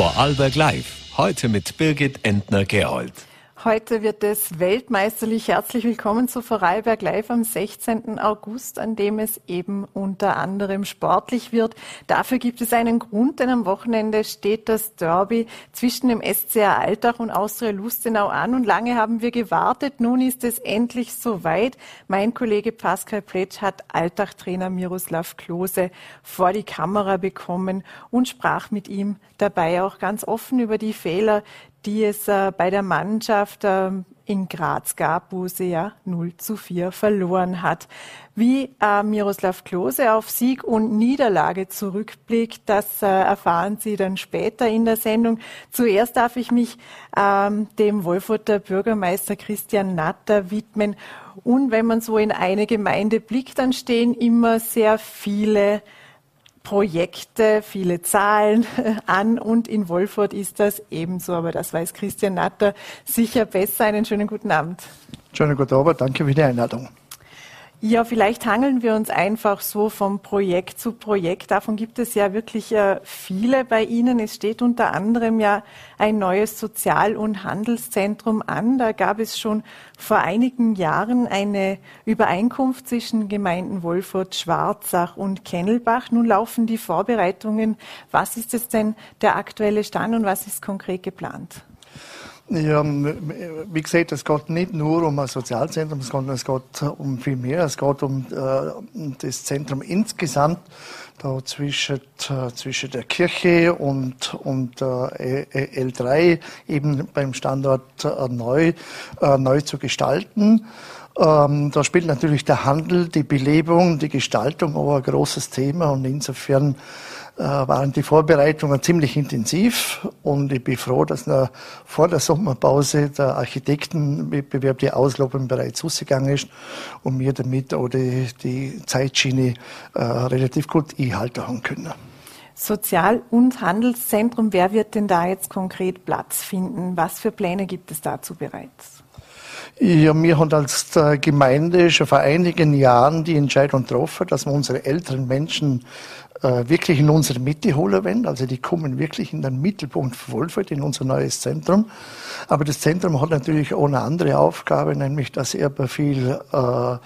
Vorarlberg Live. Heute mit Birgit Entner-Gerold. Heute wird es weltmeisterlich herzlich willkommen zu Vorarlberg Live am 16. August, an dem es eben unter anderem sportlich wird. Dafür gibt es einen Grund, denn am Wochenende steht das Derby zwischen dem SCR Altach und Austria Lustenau an und lange haben wir gewartet. Nun ist es endlich soweit. Mein Kollege Pascal Pletsch hat Altach-Trainer Miroslav Klose vor die Kamera bekommen und sprach mit ihm dabei auch ganz offen über die Fehler, die es äh, bei der Mannschaft äh, in Graz gab, wo sie ja 0 zu 4 verloren hat. Wie äh, Miroslav Klose auf Sieg und Niederlage zurückblickt, das äh, erfahren Sie dann später in der Sendung. Zuerst darf ich mich ähm, dem Wolfurter Bürgermeister Christian Natter widmen. Und wenn man so in eine Gemeinde blickt, dann stehen immer sehr viele Projekte, viele Zahlen an und in Wolfurt ist das ebenso. Aber das weiß Christian Natter sicher besser. Einen schönen guten Abend. Schönen guten Abend, danke für die Einladung. Ja, vielleicht hangeln wir uns einfach so vom Projekt zu Projekt. Davon gibt es ja wirklich äh, viele bei Ihnen. Es steht unter anderem ja ein neues Sozial- und Handelszentrum an. Da gab es schon vor einigen Jahren eine Übereinkunft zwischen Gemeinden Wolfurt, Schwarzach und Kennelbach. Nun laufen die Vorbereitungen. Was ist es denn der aktuelle Stand und was ist konkret geplant? Ja, wie gesagt, es geht nicht nur um ein Sozialzentrum, sondern es geht um viel mehr. Es geht um äh, das Zentrum insgesamt, da zwischen, äh, zwischen der Kirche und, und äh, L3 eben beim Standort äh, neu, äh, neu zu gestalten. Ähm, da spielt natürlich der Handel, die Belebung, die Gestaltung auch ein großes Thema und insofern waren die Vorbereitungen ziemlich intensiv und ich bin froh, dass noch vor der Sommerpause der Architektenwettbewerb, die Auslobung bereits ausgegangen ist und wir damit auch die, die Zeitschiene äh, relativ gut einhalten haben können. Sozial- und Handelszentrum, wer wird denn da jetzt konkret Platz finden? Was für Pläne gibt es dazu bereits? Ja, wir haben als Gemeinde schon vor einigen Jahren die Entscheidung getroffen, dass wir unsere älteren Menschen äh, wirklich in unsere Mitte holen wollen. Also die kommen wirklich in den Mittelpunkt von Wolfurt, in unser neues Zentrum. Aber das Zentrum hat natürlich auch eine andere Aufgabe, nämlich dass er viel äh,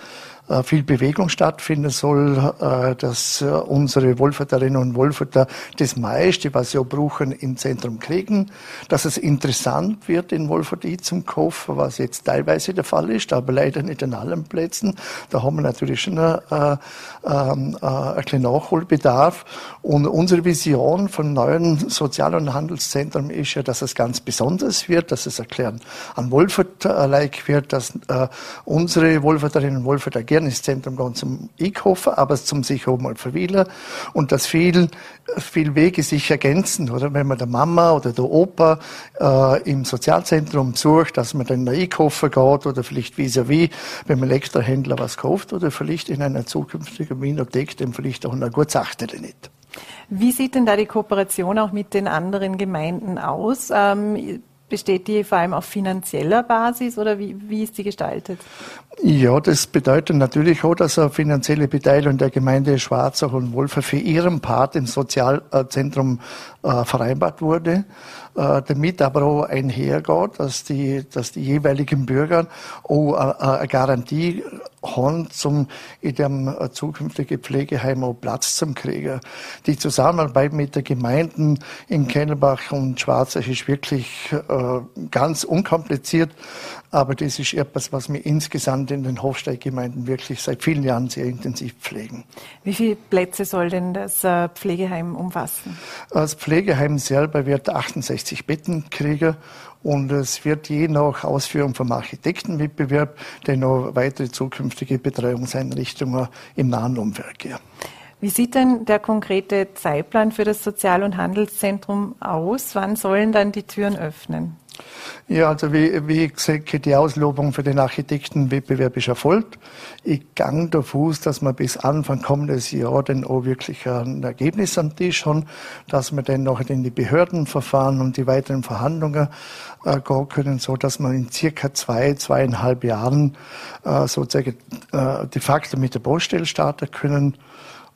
viel Bewegung stattfinden soll, äh, dass äh, unsere Wolferterinnen und Wolferter das meiste, was sie auch brauchen, im Zentrum kriegen, dass es interessant wird in Wolfert zum Kaufen, was jetzt teilweise der Fall ist, aber leider nicht an allen Plätzen. Da haben wir natürlich schon äh, äh, ein kleinen Nachholbedarf. Und unsere Vision vom neuen Sozial- und Handelszentrum ist ja, dass es ganz besonders wird, dass es erklären an Wolfert-like wird, dass äh, unsere Wolferterinnen und Wolferter gerne ins Zentrum gehen zum Einkaufen, aber zum sich auch mal verweilen und dass viel, viel Wege sich ergänzen, oder? Wenn man der Mama oder der Opa äh, im Sozialzentrum besucht, dass man dann einkaufen geht oder vielleicht vis-à-vis, -vis, wenn man Elektrohändler was kauft oder vielleicht in einer zukünftigen Winothek, dem vielleicht auch eine gute Sache nicht. Wie sieht denn da die Kooperation auch mit den anderen Gemeinden aus? Ähm, Besteht die vor allem auf finanzieller Basis oder wie, wie ist die gestaltet? Ja, das bedeutet natürlich auch, dass eine finanzielle Beteiligung der Gemeinde Schwarzach und Wolfer für ihren Part im Sozialzentrum äh, vereinbart wurde, äh, damit aber auch einhergeht, dass die, dass die jeweiligen Bürger auch äh, eine Garantie haben, zum in dem äh, zukünftigen Pflegeheim auch Platz zum kriegen. Die Zusammenarbeit mit den Gemeinden in Kennelbach und Schwarzach ist wirklich äh, ganz unkompliziert, aber das ist etwas, was wir insgesamt in den Hofsteiggemeinden wirklich seit vielen Jahren sehr intensiv pflegen. Wie viele Plätze soll denn das äh, Pflegeheim umfassen? Das Pflegeheim selber wird 68 Betten kriegen und es wird je nach Ausführung vom Architektenwettbewerb dann noch weitere zukünftige Betreuungseinrichtungen im nahen Umfeld geben. Wie sieht denn der konkrete Zeitplan für das Sozial- und Handelszentrum aus? Wann sollen dann die Türen öffnen? Ja, also wie, wie gesagt, die Auslobung für den Architektenwettbewerb ist erfolgt. Ich gang davon aus, dass wir bis Anfang kommendes Jahr dann auch wirklich ein Ergebnis am Tisch haben, dass wir dann noch in die Behördenverfahren und die weiteren Verhandlungen äh, gehen können, so dass wir in circa zwei, zweieinhalb Jahren äh, sozusagen äh, de facto mit der Baustelle starten können.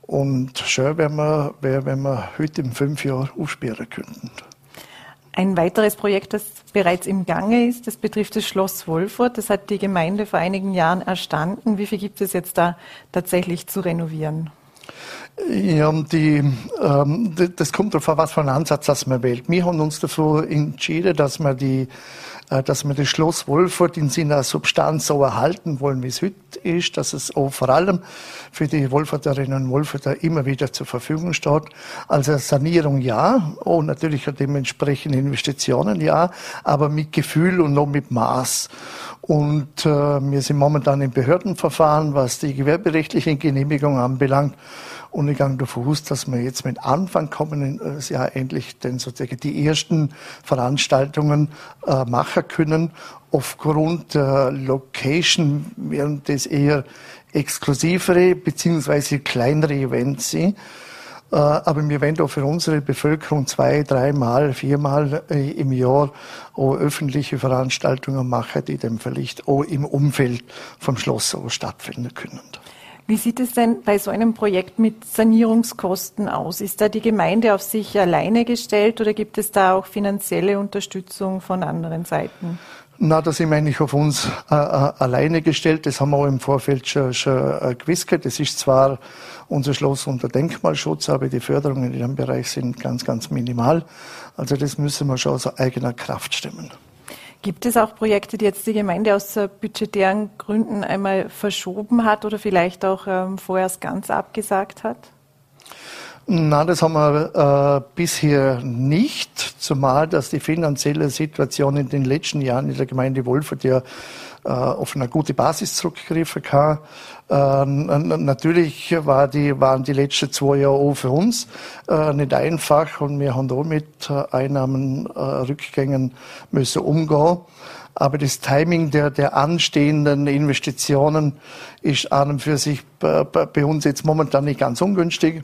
Und schön wäre, wir, wenn wir heute in fünf Jahren aufsperren könnten. Ein weiteres Projekt, das bereits im Gange ist, das betrifft das Schloss Wolfurt. Das hat die Gemeinde vor einigen Jahren erstanden. Wie viel gibt es jetzt da tatsächlich zu renovieren? Ja, die, ähm, das kommt darauf an, was für einen Ansatz das man wählt. Wir haben uns dafür entschieden, dass wir die dass wir das Schloss Wolfurt in seiner Substanz so erhalten wollen, wie es heute ist, dass es auch vor allem für die Wolfurterinnen und Wolfurter immer wieder zur Verfügung steht. Also Sanierung ja, und natürlich dementsprechend Investitionen ja, aber mit Gefühl und noch mit Maß. Und äh, wir sind momentan im Behördenverfahren, was die gewerberechtliche Genehmigung anbelangt. Und ich gehe davon aus, dass wir jetzt mit Anfang kommenden Jahr endlich denn sozusagen die ersten Veranstaltungen äh, machen können. Aufgrund der Location werden das eher exklusivere beziehungsweise kleinere Events sein. Äh, aber wir werden auch für unsere Bevölkerung zwei, dreimal, viermal äh, im Jahr auch öffentliche Veranstaltungen machen, die dann vielleicht auch im Umfeld vom Schloss auch stattfinden können. Wie sieht es denn bei so einem Projekt mit Sanierungskosten aus? Ist da die Gemeinde auf sich alleine gestellt oder gibt es da auch finanzielle Unterstützung von anderen Seiten? Na, da sind wir eigentlich auf uns äh, äh alleine gestellt. Das haben wir auch im Vorfeld schon, schon äh, gewusst. Das ist zwar unser Schloss unter Denkmalschutz, aber die Förderungen in diesem Bereich sind ganz, ganz minimal. Also das müssen wir schon aus eigener Kraft stemmen. Gibt es auch Projekte, die jetzt die Gemeinde aus budgetären Gründen einmal verschoben hat oder vielleicht auch ähm, vorerst ganz abgesagt hat? Nein, das haben wir äh, bisher nicht, zumal dass die finanzielle Situation in den letzten Jahren in der Gemeinde Wolfurt ja äh, auf eine gute Basis zurückgegriffen kann. Äh, natürlich war die, waren die letzten zwei Jahre auch für uns äh, nicht einfach und wir haben da mit äh, Einnahmenrückgängen müssen umgehen. Aber das Timing der, der anstehenden Investitionen ist an und für sich bei, bei uns jetzt momentan nicht ganz ungünstig.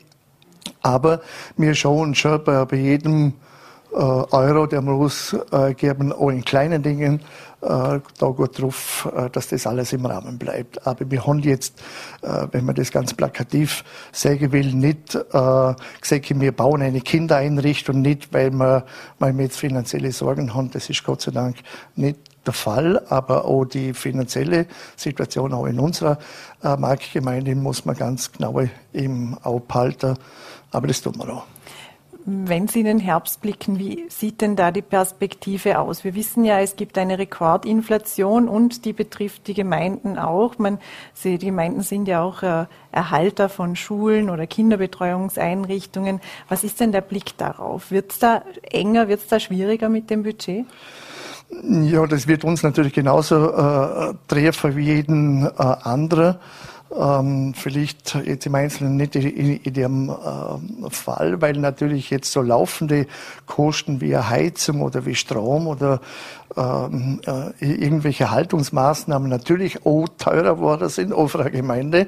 Aber wir schauen schon bei, bei jedem äh, Euro, der wir ausgeben, auch in kleinen Dingen, äh, da gut drauf, äh, dass das alles im Rahmen bleibt. Aber wir haben jetzt, äh, wenn man das ganz plakativ sagen will, nicht gesagt, wir bauen eine Kindereinrichtung nicht, weil wir, weil wir jetzt finanzielle Sorgen haben. Das ist Gott sei Dank nicht der Fall, aber auch die finanzielle Situation auch in unserer Marktgemeinde muss man ganz genau im Auge halten. Aber das tun wir auch. Wenn Sie in den Herbst blicken, wie sieht denn da die Perspektive aus? Wir wissen ja, es gibt eine Rekordinflation und die betrifft die Gemeinden auch. Man, die Gemeinden sind ja auch äh, Erhalter von Schulen oder Kinderbetreuungseinrichtungen. Was ist denn der Blick darauf? Wird es da enger, wird es da schwieriger mit dem Budget? Ja, das wird uns natürlich genauso äh, treffen wie jeden äh, andere. Ähm, vielleicht jetzt im Einzelnen nicht in, in dem äh, Fall, weil natürlich jetzt so laufende Kosten wie Heizung oder wie Strom oder ähm, äh, irgendwelche Haltungsmaßnahmen natürlich auch teurer geworden sind auf der Gemeinde.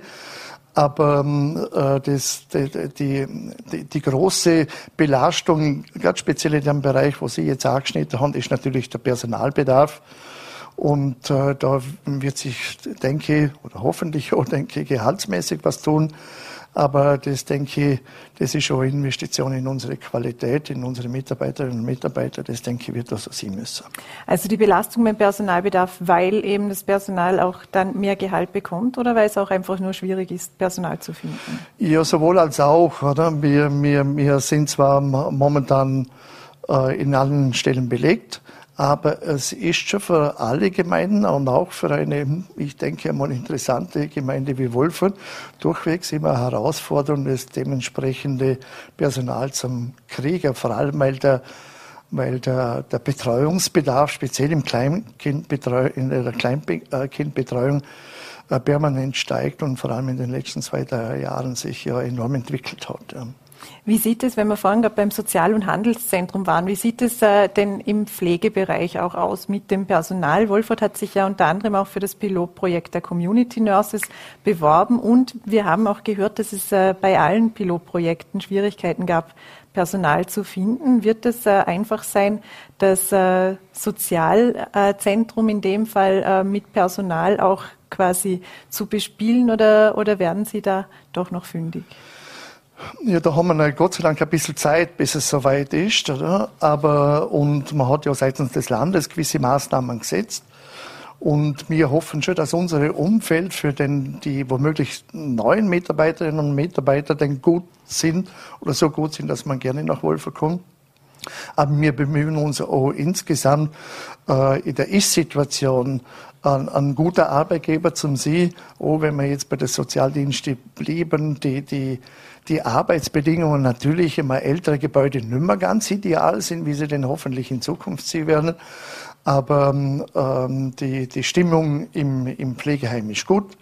Aber ähm, äh, das, die, die, die, die, große Belastung, ganz speziell in dem Bereich, wo Sie jetzt angeschnitten haben, ist natürlich der Personalbedarf. Und äh, da wird sich, denke ich, oder hoffentlich auch, denke ich, gehaltsmäßig was tun. Aber das, denke ich, das ist auch Investition in unsere Qualität, in unsere Mitarbeiterinnen und Mitarbeiter. Das, denke ich, wird das so sein müssen. Also die Belastung beim Personalbedarf, weil eben das Personal auch dann mehr Gehalt bekommt oder weil es auch einfach nur schwierig ist, Personal zu finden? Ja, sowohl als auch. Oder? Wir, wir, wir sind zwar momentan äh, in allen Stellen belegt, aber es ist schon für alle Gemeinden und auch für eine, ich denke einmal, interessante Gemeinde wie Wolfurt durchwegs immer Herausforderung, das dementsprechende Personal zum Krieger, vor allem weil der weil der, der Betreuungsbedarf, speziell im Kleinkindbetreu in der Kleinkindbetreuung, äh, permanent steigt und vor allem in den letzten zwei, drei Jahren sich ja enorm entwickelt hat. Wie sieht es, wenn wir vorhin gerade beim Sozial- und Handelszentrum waren, wie sieht es äh, denn im Pflegebereich auch aus mit dem Personal? Wolfert hat sich ja unter anderem auch für das Pilotprojekt der Community Nurses beworben und wir haben auch gehört, dass es äh, bei allen Pilotprojekten Schwierigkeiten gab, Personal zu finden. Wird es äh, einfach sein, das Sozialzentrum in dem Fall mit Personal auch quasi zu bespielen oder, oder werden Sie da doch noch fündig? Ja, da haben wir Gott sei Dank ein bisschen Zeit, bis es soweit ist, oder? Aber, und man hat ja seitens des Landes gewisse Maßnahmen gesetzt. Und wir hoffen schon, dass unser Umfeld für den, die womöglich neuen Mitarbeiterinnen und Mitarbeiter denn gut sind oder so gut sind, dass man gerne nach Wolfer kommt. Aber wir bemühen uns auch insgesamt äh, in der Ist-Situation ein, ein, guter Arbeitgeber zum Sie, auch wenn wir jetzt bei der Sozialdienste blieben, die, die, die Arbeitsbedingungen natürlich immer ältere Gebäude nicht mehr ganz ideal sind, wie sie denn hoffentlich in Zukunft sie werden. Aber ähm, die, die Stimmung im, im Pflegeheim ist gut.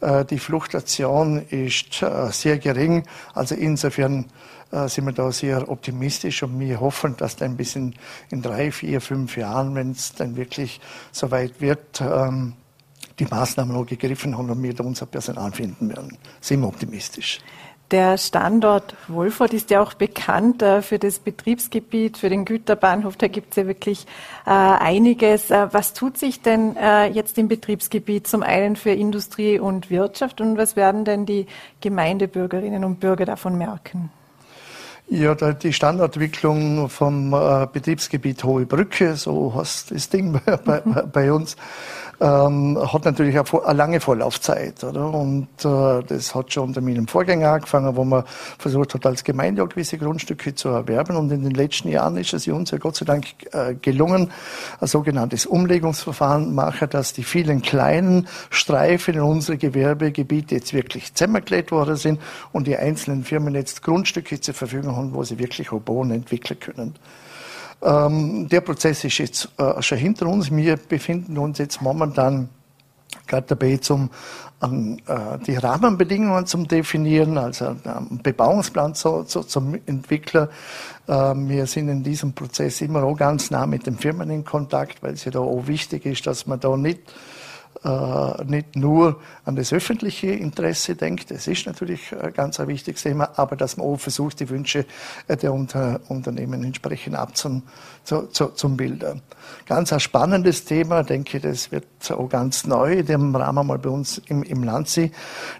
Äh, die Fluktuation ist äh, sehr gering. Also insofern äh, sind wir da sehr optimistisch und wir hoffen, dass dann bis in, in drei, vier, fünf Jahren, wenn es dann wirklich soweit wird, ähm, die Maßnahmen auch gegriffen haben und wir da unser Personal finden werden. Sind wir optimistisch. Der Standort Wolfurt ist ja auch bekannt äh, für das Betriebsgebiet, für den Güterbahnhof. Da gibt es ja wirklich äh, einiges. Äh, was tut sich denn jetzt im Betriebsgebiet zum einen für Industrie und Wirtschaft und was werden denn die Gemeindebürgerinnen und Bürger davon merken? Ja, die Standortentwicklung vom Betriebsgebiet Hohe Brücke, so heißt das Ding bei, bei uns, ähm, hat natürlich eine, eine, lange Vorlaufzeit. Oder? Und äh, das hat schon unter meinem Vorgänger angefangen, wo man versucht hat, als Gemeinde auch gewisse Grundstücke zu erwerben. Und in den letzten Jahren ist es uns ja Gott sei Dank äh, gelungen, ein sogenanntes Umlegungsverfahren machen, dass die vielen kleinen Streifen in unsere Gewerbegebiete jetzt wirklich zusammengeklebt worden sind und die einzelnen Firmen jetzt Grundstücke zur Verfügung haben, wo sie wirklich auch Bohnen entwickeln können. Ähm, der Prozess ist jetzt äh, schon hinter uns. Wir befinden uns jetzt momentan gerade dabei, zum, ähm, äh, die Rahmenbedingungen zum definieren, also einen Bebauungsplan zu, zu, zum Entwickler. Äh, wir sind in diesem Prozess immer auch ganz nah mit den Firmen in Kontakt, weil es ja da auch wichtig ist, dass man da nicht äh, nicht nur an das öffentliche Interesse denkt, das ist natürlich ein ganz wichtiges Thema, aber dass man auch versucht, die Wünsche der Unter Unternehmen entsprechend abzum. Ganz ein spannendes Thema, denke ich, das wird auch ganz neu in dem Rahmen mal bei uns im, im Landsee,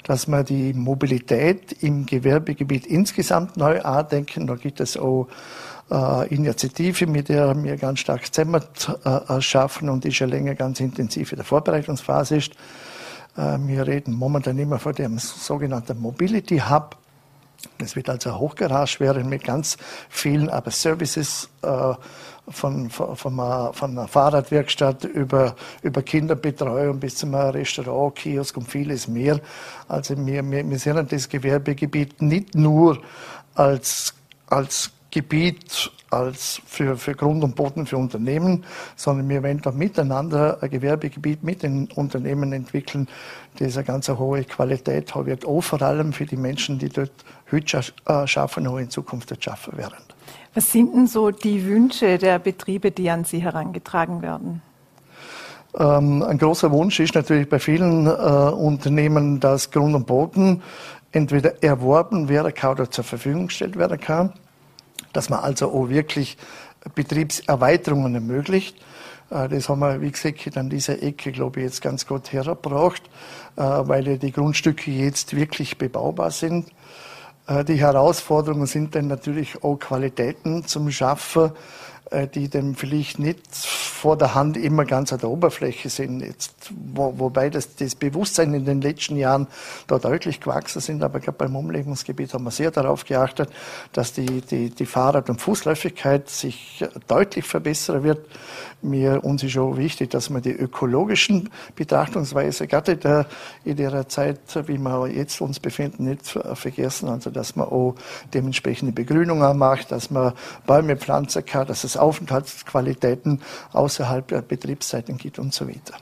dass man die Mobilität im Gewerbegebiet insgesamt neu andenken. Da gibt es auch äh, Initiative, mit der wir ganz stark zusammen äh, schaffen und die schon länger ganz intensiv in der Vorbereitungsphase ist. Äh, wir reden momentan immer von dem sogenannten Mobility Hub. Es wird also hochgarage werden mit ganz vielen aber Services äh, von, von, von, einer, von, einer, Fahrradwerkstatt über, über Kinderbetreuung bis zum Restaurant, Kiosk und vieles mehr. Also wir, wir, wir sehen das Gewerbegebiet nicht nur als, als Gebiet als für, für Grund und Boden für Unternehmen, sondern wir wollen da miteinander ein Gewerbegebiet mit den Unternehmen entwickeln, das eine ganz hohe Qualität hat, wird auch vor allem für die Menschen, die dort heute äh, schaffen, auch in Zukunft dort schaffen werden. Was sind denn so die Wünsche der Betriebe, die an Sie herangetragen werden? Ähm, ein großer Wunsch ist natürlich bei vielen äh, Unternehmen, dass Grund und Boden entweder erworben werden kann oder zur Verfügung gestellt werden kann dass man also auch wirklich Betriebserweiterungen ermöglicht. Äh, das haben wir, wie gesagt, an dieser Ecke, glaube ich, jetzt ganz gut hergebracht, äh, weil die Grundstücke jetzt wirklich bebaubar sind. Äh, die Herausforderungen sind dann natürlich auch Qualitäten zum Schaffen, die dann vielleicht nicht vor der Hand immer ganz an der Oberfläche sind. Jetzt, wo, wobei das, das Bewusstsein in den letzten Jahren da deutlich gewachsen sind, aber gerade beim Umlegungsgebiet haben wir sehr darauf geachtet, dass die, die, die Fahrrad- und Fußläufigkeit sich deutlich verbessern wird. Mir, uns ist auch wichtig, dass wir die ökologischen Betrachtungsweise, gerade in der, in der Zeit, wie wir jetzt uns befinden, nicht vergessen. Also, dass man auch dementsprechende Begrünungen macht, dass man Bäume pflanzen kann, dass es Aufenthaltsqualitäten außerhalb der Betriebszeiten gibt und so weiter.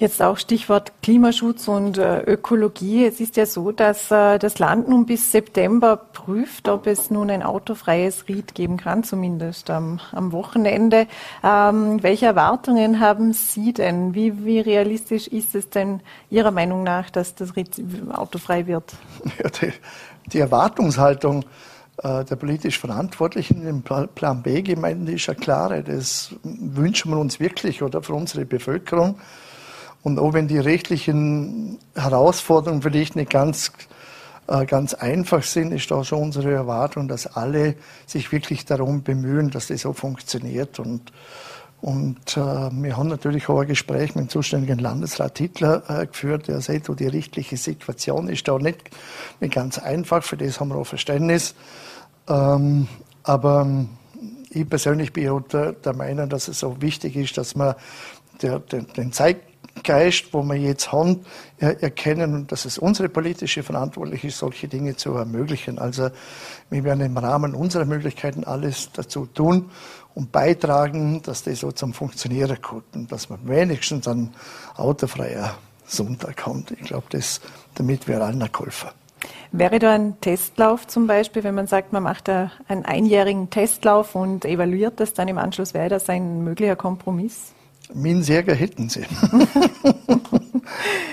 Jetzt auch Stichwort Klimaschutz und äh, Ökologie. Es ist ja so, dass äh, das Land nun bis September prüft, ob es nun ein autofreies Ried geben kann, zumindest am, am Wochenende. Ähm, welche Erwartungen haben Sie denn? Wie, wie realistisch ist es denn Ihrer Meinung nach, dass das Ried autofrei wird? Ja, die, die Erwartungshaltung der politisch Verantwortlichen im Plan B Gemeinden ist ja klar. Das wünschen wir uns wirklich oder für unsere Bevölkerung. Und auch wenn die rechtlichen Herausforderungen vielleicht nicht ganz äh, ganz einfach sind, ist da schon unsere Erwartung, dass alle sich wirklich darum bemühen, dass das so funktioniert. Und, und äh, wir haben natürlich auch ein Gespräch mit dem zuständigen Landesrat Hitler äh, geführt, der sagt, die rechtliche Situation ist da nicht ganz einfach, für das haben wir auch Verständnis. Ähm, aber ich persönlich bin der, der Meinung, dass es auch wichtig ist, dass man der, den, den Zeitgeist, wo wir jetzt haben, erkennen und dass es unsere politische Verantwortlichkeit ist, solche Dinge zu ermöglichen. Also wir werden im Rahmen unserer Möglichkeiten alles dazu tun und beitragen, dass das so zum Funktionieren kommt und dass man wenigstens ein autofreier Sonntag kommt. Ich glaube, das, damit wäre allen geholfen. Wäre da ein Testlauf zum Beispiel, wenn man sagt, man macht da einen einjährigen Testlauf und evaluiert das dann im Anschluss, wäre das ein möglicher Kompromiss? Minsäger hätten sie.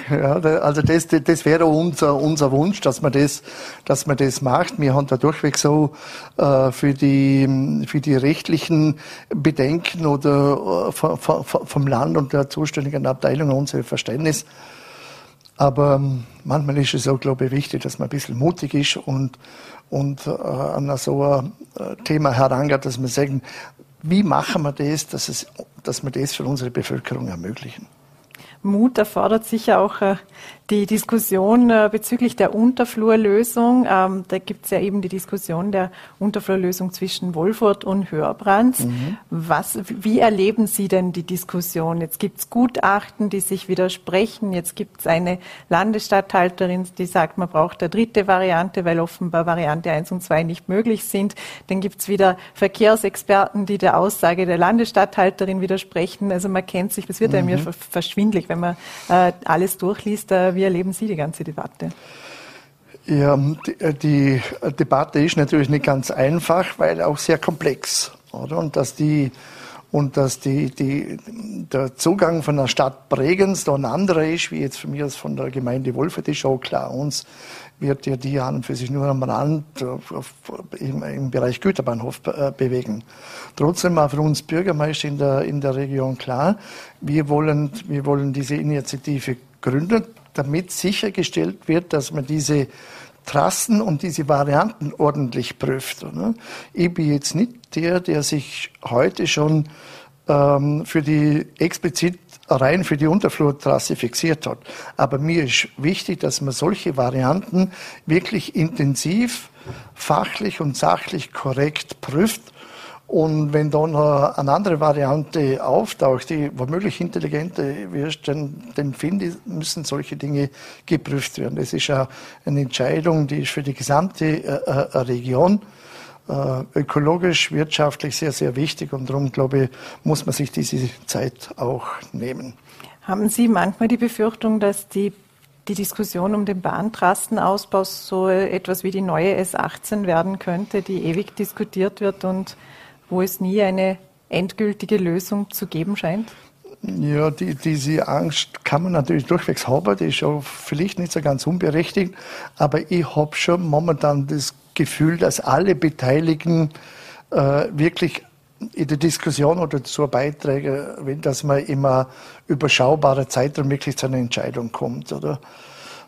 ja, also das, das wäre unser, unser Wunsch, dass man das, dass man das macht. Wir haben da durchweg so äh, für, die, für die rechtlichen Bedenken oder äh, vom Land und der zuständigen Abteilung unser Verständnis. Aber ähm, manchmal ist es auch, glaube ich, wichtig, dass man ein bisschen mutig ist und, und äh, an so ein äh, Thema herangeht, dass man sagen, wie machen wir das, dass, es, dass wir das für unsere Bevölkerung ermöglichen? Mut erfordert sicher auch äh, die Diskussion äh, bezüglich der Unterflurlösung. Ähm, da gibt es ja eben die Diskussion der Unterflurlösung zwischen Wolfurt und Hörbrands. Mhm. Was, wie erleben Sie denn die Diskussion? Jetzt gibt es Gutachten, die sich widersprechen. Jetzt gibt es eine Landesstatthalterin, die sagt, man braucht eine dritte Variante, weil offenbar Variante 1 und 2 nicht möglich sind. Dann gibt es wieder Verkehrsexperten, die der Aussage der Landesstatthalterin widersprechen. Also man kennt sich, das wird mhm. einem ja verschwindlig, wenn man äh, alles durchliest. Äh, wie erleben Sie die ganze Debatte? Ja, die, äh, die Debatte ist natürlich nicht ganz einfach, weil auch sehr komplex. Oder? Und dass die und dass die, die, der Zugang von der Stadt Bregenz da ein anderer ist, wie jetzt von mir von der Gemeinde Wolfert, ist auch klar. Uns wird ja die an für sich nur am Rand im, im, Bereich Güterbahnhof äh, bewegen. Trotzdem war für uns Bürgermeister in der, in der Region klar, wir wollen, wir wollen diese Initiative gründen, damit sichergestellt wird, dass man diese Trassen und diese Varianten ordentlich prüft. Oder? Ich bin jetzt nicht der, der sich heute schon ähm, für die explizit rein für die Unterflurtrasse fixiert hat. Aber mir ist wichtig, dass man solche Varianten wirklich intensiv, fachlich und sachlich korrekt prüft und wenn dann eine andere Variante auftaucht, die womöglich intelligenter wird, dann, dann finde ich, müssen solche Dinge geprüft werden. Das ist eine Entscheidung, die ist für die gesamte äh, äh, Region äh, ökologisch, wirtschaftlich sehr, sehr wichtig und darum, glaube ich, muss man sich diese Zeit auch nehmen. Haben Sie manchmal die Befürchtung, dass die die Diskussion um den Bahntrassenausbau so etwas wie die neue S18 werden könnte, die ewig diskutiert wird und wo es nie eine endgültige Lösung zu geben scheint? Ja, die, diese Angst kann man natürlich durchwegs haben, die ist auch vielleicht nicht so ganz unberechtigt, aber ich habe schon momentan das Gefühl, dass alle Beteiligten äh, wirklich in der Diskussion oder zur beitragen, wenn dass man immer überschaubare Zeitraum wirklich zu einer Entscheidung kommt, oder?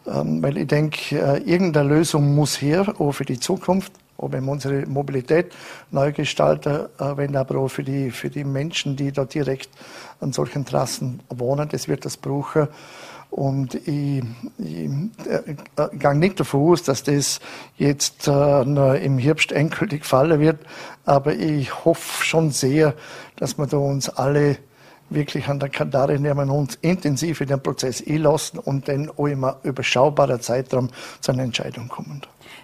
Ähm, weil ich denke, äh, irgendeine Lösung muss her, auch für die Zukunft ob wir unsere Mobilität neu gestalten, äh, wenn aber auch für die, für die Menschen, die da direkt an solchen Trassen wohnen, das wird das brauchen. Und ich, ich äh, gehe nicht davon aus, dass das jetzt äh, im Herbst endgültig fallen wird. Aber ich hoffe schon sehr, dass wir da uns alle wirklich an der Kandare nehmen und intensiv in den Prozess einlassen und dann auch immer überschaubarer Zeitraum zu einer Entscheidung kommen.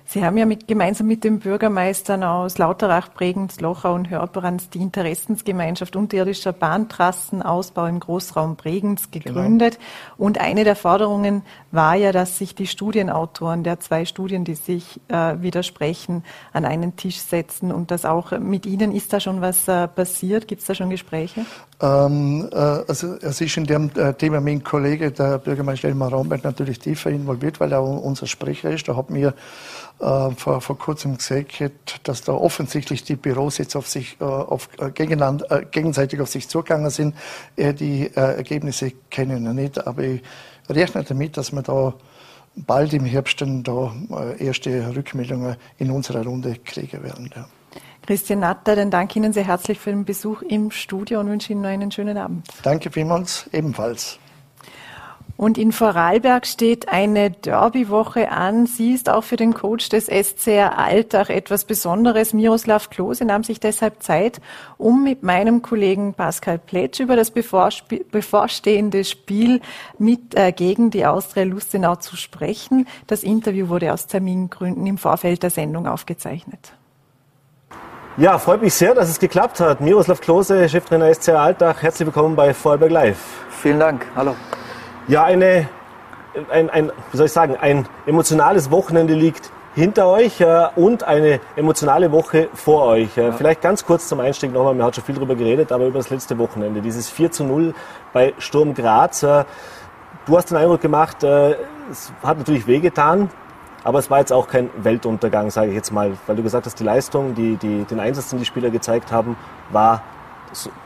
Sie haben ja mit, gemeinsam mit den Bürgermeistern aus Lauterach, Bregenz, Lochau und Hörbrands die Interessensgemeinschaft unterirdischer Bahntrassenausbau im Großraum Bregenz gegründet. Genau. Und eine der Forderungen war ja, dass sich die Studienautoren der zwei Studien, die sich äh, widersprechen, an einen Tisch setzen und das auch mit Ihnen. Ist da schon was äh, passiert? Gibt es da schon Gespräche? Ähm, äh, also es ist in dem äh, Thema mein Kollege, der Bürgermeister Elmar Romberg, natürlich tiefer involviert, weil er unser Sprecher ist. Da hat mir äh, vor, vor kurzem gesagt, dass da offensichtlich die Büros jetzt auf sich, äh, auf, äh, äh, gegenseitig auf sich zugegangen sind. die Ergebnisse kennen nicht, aber ich rechne damit, dass wir da bald im Herbst dann da äh, erste Rückmeldungen in unserer Runde kriegen werden. Ja. Christian Natter, dann danke Ihnen sehr herzlich für den Besuch im Studio und wünsche Ihnen noch einen schönen Abend. Danke vielmals, ebenfalls. Und in Vorarlberg steht eine Derby-Woche an. Sie ist auch für den Coach des SCR Alltag etwas Besonderes. Miroslav Klose nahm sich deshalb Zeit, um mit meinem Kollegen Pascal Pletsch über das bevorstehende Spiel mit, äh, gegen die Austria Lustenau zu sprechen. Das Interview wurde aus Termingründen im Vorfeld der Sendung aufgezeichnet. Ja, freut mich sehr, dass es geklappt hat. Miroslav Klose, Cheftrainer SCR Alltag. Herzlich willkommen bei Vorarlberg Live. Vielen Dank. Hallo. Ja, eine, ein, ein, wie soll ich sagen, ein emotionales Wochenende liegt hinter euch äh, und eine emotionale Woche vor euch. Äh, ja. Vielleicht ganz kurz zum Einstieg nochmal, man hat schon viel darüber geredet, aber über das letzte Wochenende, dieses 4 zu 0 bei Sturm Graz. Äh, du hast den Eindruck gemacht, äh, es hat natürlich wehgetan, aber es war jetzt auch kein Weltuntergang, sage ich jetzt mal, weil du gesagt hast, die Leistung, die, die, den Einsatz, den die Spieler gezeigt haben, war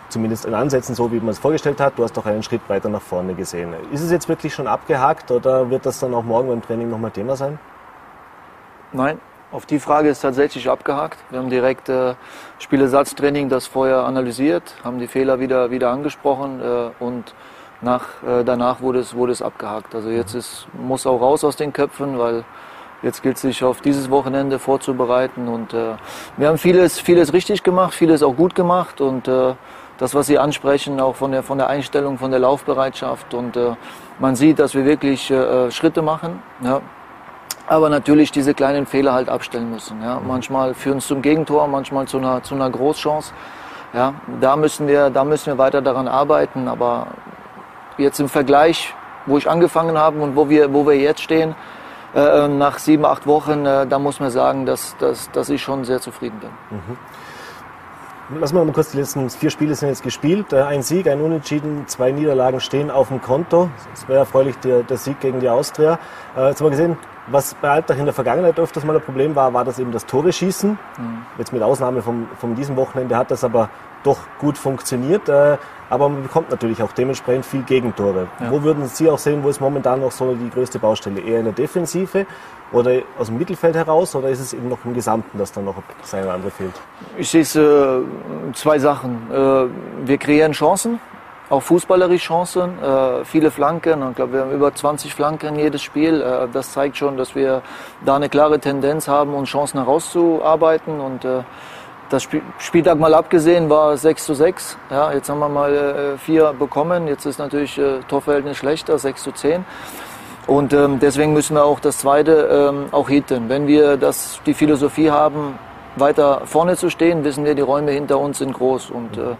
zumindest in Ansätzen so, wie man es vorgestellt hat. Du hast doch einen Schritt weiter nach vorne gesehen. Ist es jetzt wirklich schon abgehakt oder wird das dann auch morgen beim Training nochmal Thema sein? Nein, auf die Frage ist tatsächlich abgehakt. Wir haben direkt äh, Spielersatztraining das vorher analysiert, haben die Fehler wieder, wieder angesprochen äh, und nach, äh, danach wurde es, wurde es abgehakt. Also jetzt ist, muss auch raus aus den Köpfen, weil jetzt gilt es sich auf dieses Wochenende vorzubereiten und äh, wir haben vieles, vieles richtig gemacht, vieles auch gut gemacht und äh, das, was Sie ansprechen, auch von der, von der Einstellung, von der Laufbereitschaft. Und äh, man sieht, dass wir wirklich äh, Schritte machen. Ja. Aber natürlich diese kleinen Fehler halt abstellen müssen. Ja. Manchmal führen es zum Gegentor, manchmal zu einer, zu einer Großchance. Ja. Da, müssen wir, da müssen wir weiter daran arbeiten. Aber jetzt im Vergleich, wo ich angefangen habe und wo wir, wo wir jetzt stehen, äh, nach sieben, acht Wochen, äh, da muss man sagen, dass, dass, dass ich schon sehr zufrieden bin. Mhm. Wir mal kurz, die letzten vier Spiele sind jetzt gespielt. Äh, ein Sieg, ein Unentschieden, zwei Niederlagen stehen auf dem Konto. Es wäre erfreulich der, der, Sieg gegen die Austria. Äh, jetzt haben wir gesehen, was bei Alltag in der Vergangenheit öfters mal ein Problem war, war das eben das Tore schießen. Mhm. Jetzt mit Ausnahme von, von diesem Wochenende hat das aber doch gut funktioniert. Äh, aber man bekommt natürlich auch dementsprechend viel Gegentore. Ja. Wo würden Sie auch sehen, wo ist momentan noch so die größte Baustelle? Eher in der Defensive oder aus dem Mittelfeld heraus oder ist es eben noch im Gesamten, dass da noch das eine oder andere fehlt? Ich sehe es äh, zwei Sachen. Äh, wir kreieren Chancen, auch fußballerisch Chancen, äh, viele Flanken. Ich glaube, wir haben über 20 Flanken jedes Spiel. Äh, das zeigt schon, dass wir da eine klare Tendenz haben, uns Chancen herauszuarbeiten und äh, das Spieltag mal abgesehen war 6 zu 6. Ja, jetzt haben wir mal äh, vier bekommen. Jetzt ist natürlich äh, Torverhältnis schlechter, 6 zu 10. Und ähm, deswegen müssen wir auch das zweite ähm, auch hitten. Wenn wir das, die Philosophie haben, weiter vorne zu stehen, wissen wir, die Räume hinter uns sind groß. Und äh,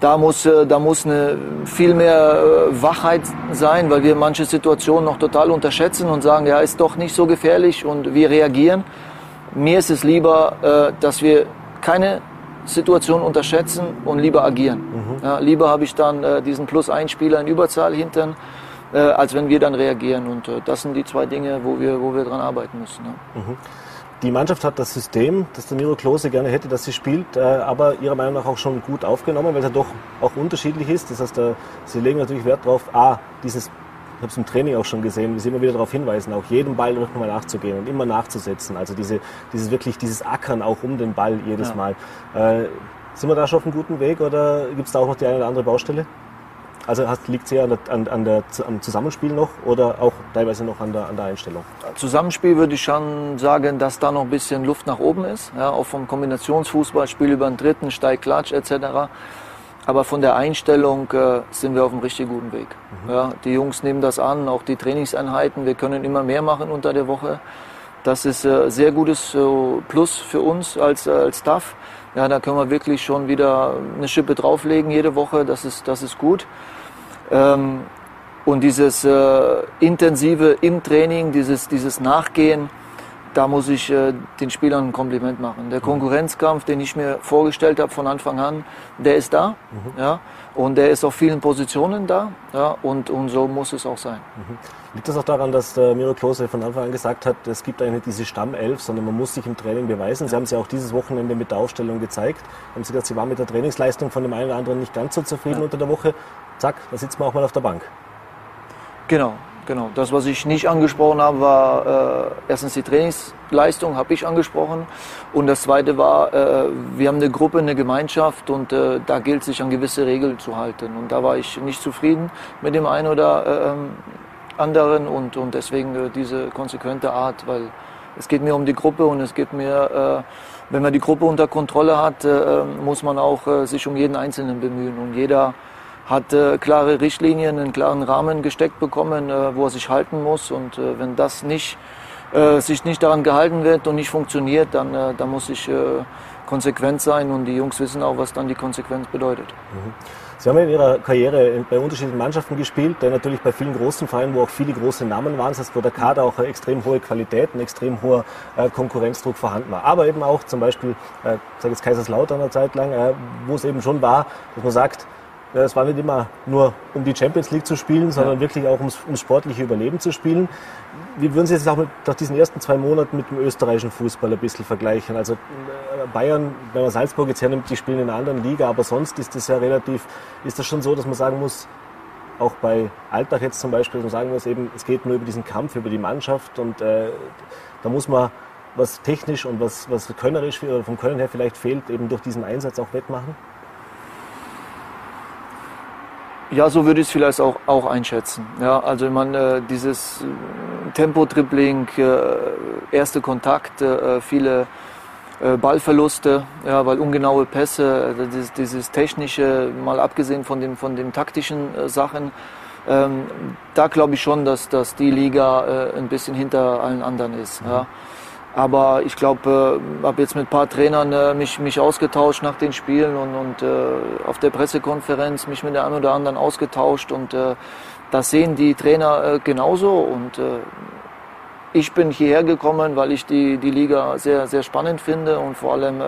da muss, äh, da muss eine viel mehr äh, Wachheit sein, weil wir manche Situationen noch total unterschätzen und sagen, ja, ist doch nicht so gefährlich und wir reagieren. Mir ist es lieber, äh, dass wir keine Situation unterschätzen und lieber agieren. Mhm. Ja, lieber habe ich dann äh, diesen Plus-1-Spieler in Überzahl hintern, äh, als wenn wir dann reagieren. Und äh, das sind die zwei Dinge, wo wir, wo wir dran arbeiten müssen. Ja. Mhm. Die Mannschaft hat das System, das der Miro Klose gerne hätte, dass sie spielt, äh, aber ihrer Meinung nach auch schon gut aufgenommen, weil es ja doch auch unterschiedlich ist. Das heißt, äh, sie legen natürlich Wert darauf, A, dieses ich habe es im Training auch schon gesehen, wie sie immer wieder darauf hinweisen, auch jedem Ball nochmal nachzugehen und immer nachzusetzen. Also diese, dieses wirklich dieses Ackern auch um den Ball jedes ja. Mal. Äh, sind wir da schon auf einem guten Weg oder gibt es da auch noch die eine oder andere Baustelle? Also liegt es eher an der, an, an der, am Zusammenspiel noch oder auch teilweise noch an der, an der Einstellung? Zusammenspiel würde ich schon sagen, dass da noch ein bisschen Luft nach oben ist. Ja, auch vom Kombinationsfußball, Spiel über den dritten, Steig, Klatsch etc. Aber von der Einstellung äh, sind wir auf einem richtig guten Weg. Mhm. Ja, die Jungs nehmen das an, auch die Trainingseinheiten. Wir können immer mehr machen unter der Woche. Das ist äh, sehr gutes äh, Plus für uns als, äh, als Staff. Ja, da können wir wirklich schon wieder eine Schippe drauflegen jede Woche. Das ist, das ist gut. Ähm, und dieses äh, intensive im Training, dieses, dieses Nachgehen, da muss ich äh, den Spielern ein Kompliment machen. Der mhm. Konkurrenzkampf, den ich mir vorgestellt habe von Anfang an, der ist da. Mhm. Ja, und der ist auf vielen Positionen da. Ja, und, und so muss es auch sein. Mhm. Liegt das auch daran, dass der Miro Klose von Anfang an gesagt hat, es gibt eigentlich nicht diese Stammelf, sondern man muss sich im Training beweisen. Sie haben es ja auch dieses Wochenende mit der Aufstellung gezeigt. Haben Sie gesagt, Sie waren mit der Trainingsleistung von dem einen oder anderen nicht ganz so zufrieden ja. unter der Woche. Zack, da sitzt man auch mal auf der Bank. Genau, genau. Das, was ich nicht angesprochen habe, war äh, erstens die Trainingsleistung, habe ich angesprochen. Und das Zweite war, äh, wir haben eine Gruppe, eine Gemeinschaft und äh, da gilt sich an gewisse Regeln zu halten. Und da war ich nicht zufrieden mit dem einen oder äh, ähm, anderen und, und deswegen äh, diese konsequente Art, weil es geht mir um die Gruppe und es geht mir, äh, wenn man die Gruppe unter Kontrolle hat, äh, muss man auch sich um jeden Einzelnen bemühen und jeder hat äh, klare Richtlinien, einen klaren Rahmen gesteckt bekommen, äh, wo er sich halten muss. Und äh, wenn das nicht, äh, sich nicht daran gehalten wird und nicht funktioniert, dann, äh, dann muss ich äh, konsequent sein. Und die Jungs wissen auch, was dann die Konsequenz bedeutet. Mhm. Sie haben in Ihrer Karriere bei unterschiedlichen Mannschaften gespielt, natürlich bei vielen großen Vereinen, wo auch viele große Namen waren, das heißt, wo der Kader auch extrem hohe Qualität, ein extrem hoher Konkurrenzdruck vorhanden war. Aber eben auch zum Beispiel, äh, sage jetzt Kaiserslautern eine Zeit lang, wo es eben schon war, dass man sagt, es war nicht immer nur, um die Champions League zu spielen, sondern ja. wirklich auch ums, ums, sportliche Überleben zu spielen. Wie würden Sie jetzt auch mit, nach diesen ersten zwei Monaten mit dem österreichischen Fußball ein bisschen vergleichen? Also äh, Bayern, wenn man Salzburg jetzt hernimmt, die spielen in einer anderen Liga, aber sonst ist das ja relativ, ist das schon so, dass man sagen muss, auch bei Alltag jetzt zum Beispiel, dass man sagen muss, eben, es geht nur über diesen Kampf, über die Mannschaft und äh, da muss man was technisch und was, was könnerisch oder vom Können her vielleicht fehlt, eben durch diesen Einsatz auch wettmachen? Ja, so würde ich es vielleicht auch, auch einschätzen. Ja, also ich meine, äh, dieses äh, Tempo-Dribbling, äh, erste Kontakte, äh, viele äh, Ballverluste, ja, weil ungenaue Pässe, dieses, dieses, technische, mal abgesehen von den, von den taktischen äh, Sachen, ähm, da glaube ich schon, dass, dass die Liga ein bisschen hinter allen anderen ist. Mhm. Ja. Aber ich glaube, äh, habe jetzt mit ein paar Trainern äh, mich, mich ausgetauscht nach den Spielen und, und äh, auf der Pressekonferenz mich mit der einen oder anderen ausgetauscht. Und äh, das sehen die Trainer äh, genauso. Und äh, ich bin hierher gekommen, weil ich die, die Liga sehr, sehr spannend finde und vor allem, äh,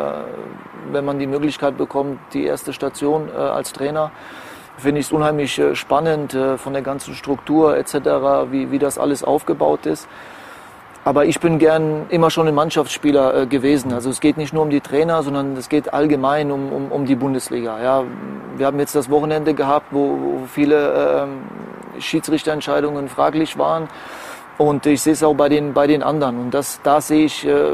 wenn man die Möglichkeit bekommt, die erste Station äh, als Trainer, finde ich es unheimlich äh, spannend äh, von der ganzen Struktur etc., wie, wie das alles aufgebaut ist. Aber ich bin gern immer schon ein Mannschaftsspieler äh, gewesen. Also es geht nicht nur um die Trainer, sondern es geht allgemein um, um, um die Bundesliga. Ja, wir haben jetzt das Wochenende gehabt, wo, wo viele äh, Schiedsrichterentscheidungen fraglich waren. Und ich sehe es auch bei den, bei den anderen. Und das, da sehe ich äh,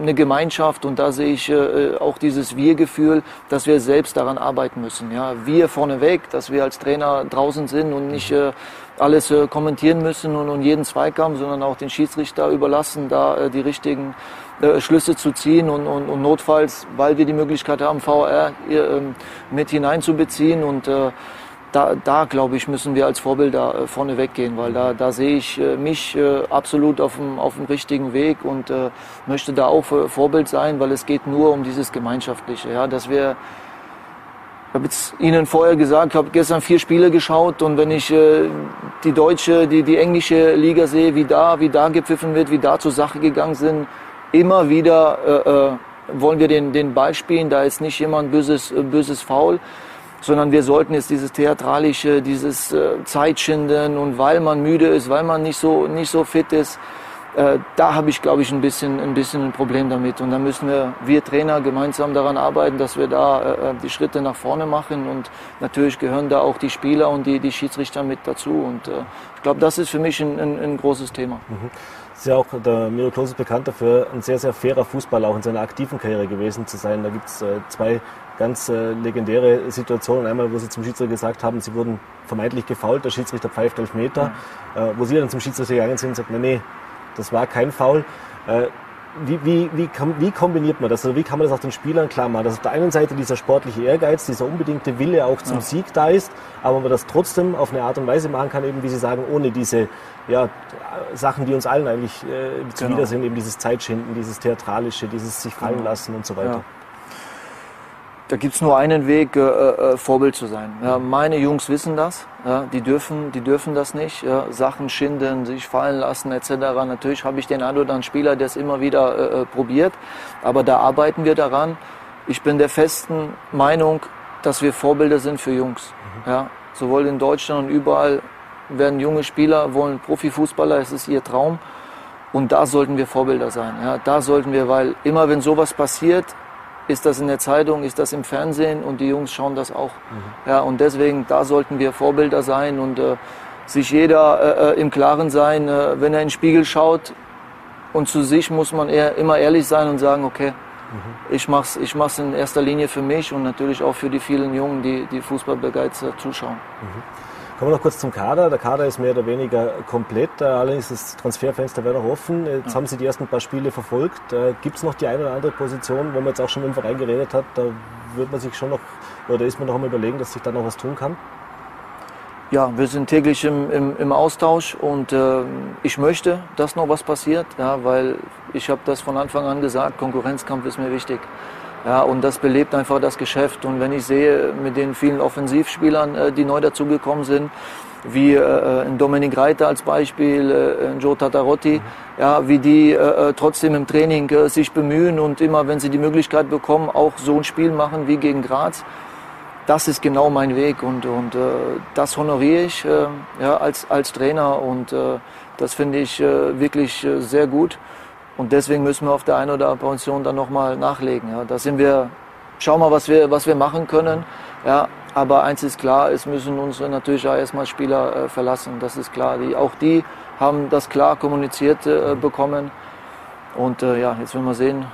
eine Gemeinschaft und da sehe ich äh, auch dieses Wir-Gefühl, dass wir selbst daran arbeiten müssen. Ja, wir vorneweg, dass wir als Trainer draußen sind und nicht äh, alles äh, kommentieren müssen und, und jeden Zweikampf, sondern auch den Schiedsrichter überlassen, da äh, die richtigen äh, Schlüsse zu ziehen und, und, und, notfalls, weil wir die Möglichkeit haben, VR ähm, mit hineinzubeziehen und äh, da, da glaube ich, müssen wir als Vorbilder äh, vorne weggehen, weil da, da sehe ich äh, mich äh, absolut auf dem, auf dem richtigen Weg und äh, möchte da auch Vorbild sein, weil es geht nur um dieses Gemeinschaftliche, ja, dass wir ich habe jetzt Ihnen vorher gesagt, ich habe gestern vier Spiele geschaut und wenn ich äh, die deutsche, die, die englische Liga sehe, wie da, wie da gepfiffen wird, wie da zur Sache gegangen sind, immer wieder äh, äh, wollen wir den, den Ball spielen, da ist nicht jemand böses, äh, böses Foul, sondern wir sollten jetzt dieses theatralische, dieses äh, Zeitschinden und weil man müde ist, weil man nicht so, nicht so fit ist, äh, da habe ich, glaube ich, ein bisschen, ein bisschen ein Problem damit. Und da müssen wir, wir Trainer, gemeinsam daran arbeiten, dass wir da äh, äh, die Schritte nach vorne machen. Und natürlich gehören da auch die Spieler und die, die Schiedsrichter mit dazu. Und äh, ich glaube, das ist für mich ein, ein, ein großes Thema. Mhm. Ist ja auch der Miro Klose bekannt dafür, ein sehr, sehr fairer Fußballer auch in seiner aktiven Karriere gewesen zu sein. Da gibt es äh, zwei ganz äh, legendäre Situationen. Einmal, wo sie zum Schiedsrichter gesagt haben, sie wurden vermeintlich gefault, der Schiedsrichter pfeift elf Meter. Mhm. Äh, wo sie dann zum Schiedsrichter gegangen sind und sagt, nee, nee, das war kein Foul. Äh, wie, wie, wie, wie, kombiniert man das? Also wie kann man das auch den Spielern klar machen? Dass auf der einen Seite dieser sportliche Ehrgeiz, dieser unbedingte Wille auch zum ja. Sieg da ist, aber man das trotzdem auf eine Art und Weise machen kann, eben wie Sie sagen, ohne diese ja, Sachen, die uns allen eigentlich äh, zuwider genau. sind, eben dieses Zeitschinden, dieses Theatralische, dieses sich fallen genau. lassen und so weiter. Ja da gibt es nur einen Weg, äh, äh, Vorbild zu sein. Ja, meine Jungs wissen das, ja, die, dürfen, die dürfen das nicht, ja, Sachen schinden, sich fallen lassen etc. Natürlich habe ich den einen oder anderen Spieler, der es immer wieder äh, äh, probiert, aber da arbeiten wir daran. Ich bin der festen Meinung, dass wir Vorbilder sind für Jungs. Mhm. Ja, sowohl in Deutschland und überall werden junge Spieler, wollen Profifußballer, es ist ihr Traum. Und da sollten wir Vorbilder sein. Ja, da sollten wir, weil immer wenn sowas passiert, ist das in der Zeitung, ist das im Fernsehen und die Jungs schauen das auch. Mhm. Ja, und deswegen, da sollten wir Vorbilder sein und äh, sich jeder äh, im Klaren sein, äh, wenn er in den Spiegel schaut. Und zu sich muss man eher, immer ehrlich sein und sagen, okay, mhm. ich mache es ich mach's in erster Linie für mich und natürlich auch für die vielen Jungen, die, die Fußball begeistert zuschauen. Mhm. Kommen wir noch kurz zum Kader. Der Kader ist mehr oder weniger komplett. Äh, allerdings ist das Transferfenster wäre noch offen. Jetzt ja. haben Sie die ersten paar Spiele verfolgt. Äh, Gibt es noch die eine oder andere Position, wo man jetzt auch schon mit dem Verein geredet hat? Da wird man sich schon noch, oder ist man noch am überlegen, dass sich da noch was tun kann? Ja, wir sind täglich im, im, im Austausch und äh, ich möchte, dass noch was passiert, ja, weil ich habe das von Anfang an gesagt, Konkurrenzkampf ist mir wichtig. Ja, und das belebt einfach das Geschäft. Und wenn ich sehe, mit den vielen Offensivspielern, äh, die neu dazugekommen sind, wie äh, in Dominik Reiter als Beispiel, äh, Joe Tatarotti, mhm. ja, wie die äh, äh, trotzdem im Training äh, sich bemühen und immer, wenn sie die Möglichkeit bekommen, auch so ein Spiel machen wie gegen Graz. Das ist genau mein Weg und, und äh, das honoriere ich äh, ja, als, als Trainer und äh, das finde ich äh, wirklich äh, sehr gut. Und deswegen müssen wir auf der einen oder anderen Position dann nochmal nachlegen. Ja. Da sind wir, schauen wir, was wir, was wir machen können. Ja. Aber eins ist klar, es müssen uns natürlich auch erstmal Spieler äh, verlassen. Das ist klar. Die, auch die haben das klar kommuniziert äh, bekommen. Und äh, ja, jetzt werden wir sehen,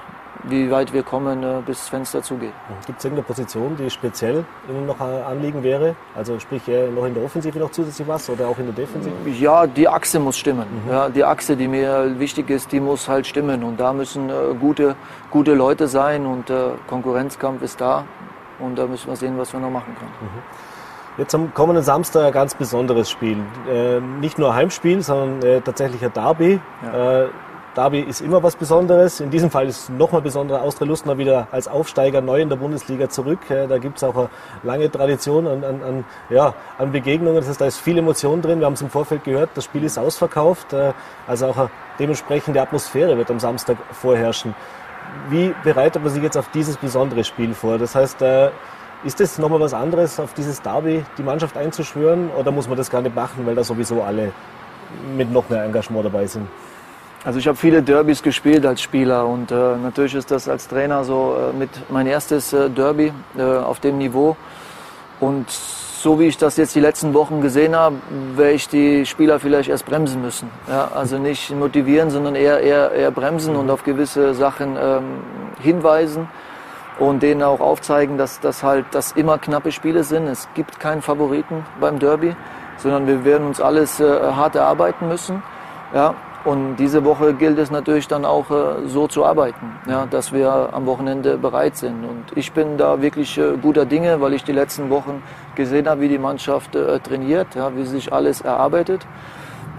wie weit wir kommen, äh, bis Fenster zugeht. Gibt es irgendeine Position, die speziell Ihnen noch Anliegen wäre? Also sprich noch in der Offensive noch zusätzlich was oder auch in der Defensive? Ja, die Achse muss stimmen. Mhm. Ja, die Achse, die mir wichtig ist, die muss halt stimmen. Und da müssen äh, gute, gute Leute sein und äh, Konkurrenzkampf ist da. Und da müssen wir sehen, was wir noch machen können. Mhm. Jetzt am kommenden Samstag ein ganz besonderes Spiel. Äh, nicht nur Heimspiel, sondern äh, tatsächlich ein Derby. Ja. Derby ist immer was Besonderes. In diesem Fall ist nochmal besonderer. Austria Lustner wieder als Aufsteiger neu in der Bundesliga zurück. Da gibt es auch eine lange Tradition an, an, an, ja, an Begegnungen. Das heißt, da ist viel Emotion drin. Wir haben es im Vorfeld gehört, das Spiel ist ausverkauft. Äh, also auch eine dementsprechende Atmosphäre wird am Samstag vorherrschen. Wie bereitet man sich jetzt auf dieses besondere Spiel vor? Das heißt, äh, ist das nochmal was anderes, auf dieses Derby die Mannschaft einzuschwören? Oder muss man das gar nicht machen, weil da sowieso alle mit noch mehr Engagement dabei sind? Also ich habe viele Derbys gespielt als Spieler und äh, natürlich ist das als Trainer so äh, mit mein erstes äh, Derby äh, auf dem Niveau. Und so wie ich das jetzt die letzten Wochen gesehen habe, werde ich die Spieler vielleicht erst bremsen müssen. Ja, also nicht motivieren, sondern eher, eher, eher bremsen und auf gewisse Sachen ähm, hinweisen und denen auch aufzeigen, dass das halt dass immer knappe Spiele sind. Es gibt keinen Favoriten beim Derby, sondern wir werden uns alles äh, hart erarbeiten müssen. Ja, und diese Woche gilt es natürlich dann auch äh, so zu arbeiten, ja, dass wir am Wochenende bereit sind. Und ich bin da wirklich äh, guter Dinge, weil ich die letzten Wochen gesehen habe, wie die Mannschaft äh, trainiert, ja, wie sich alles erarbeitet.